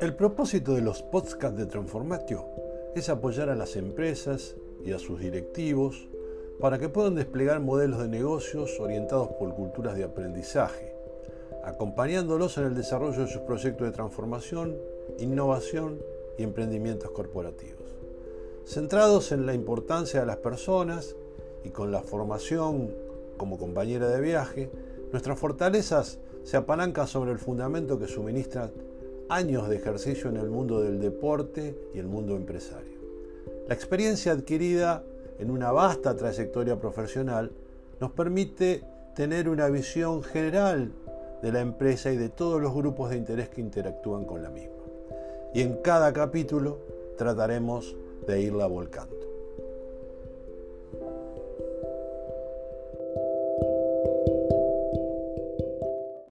El propósito de los podcasts de Transformatio es apoyar a las empresas y a sus directivos para que puedan desplegar modelos de negocios orientados por culturas de aprendizaje, acompañándolos en el desarrollo de sus proyectos de transformación, innovación y emprendimientos corporativos. Centrados en la importancia de las personas y con la formación como compañera de viaje, nuestras fortalezas se apalancan sobre el fundamento que suministra años de ejercicio en el mundo del deporte y el mundo empresario. La experiencia adquirida en una vasta trayectoria profesional nos permite tener una visión general de la empresa y de todos los grupos de interés que interactúan con la misma. Y en cada capítulo trataremos de irla volcando.